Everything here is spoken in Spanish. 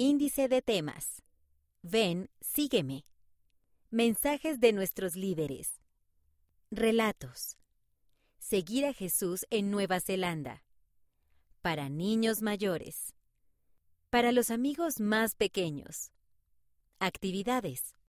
Índice de temas. Ven, sígueme. Mensajes de nuestros líderes. Relatos. Seguir a Jesús en Nueva Zelanda. Para niños mayores. Para los amigos más pequeños. Actividades.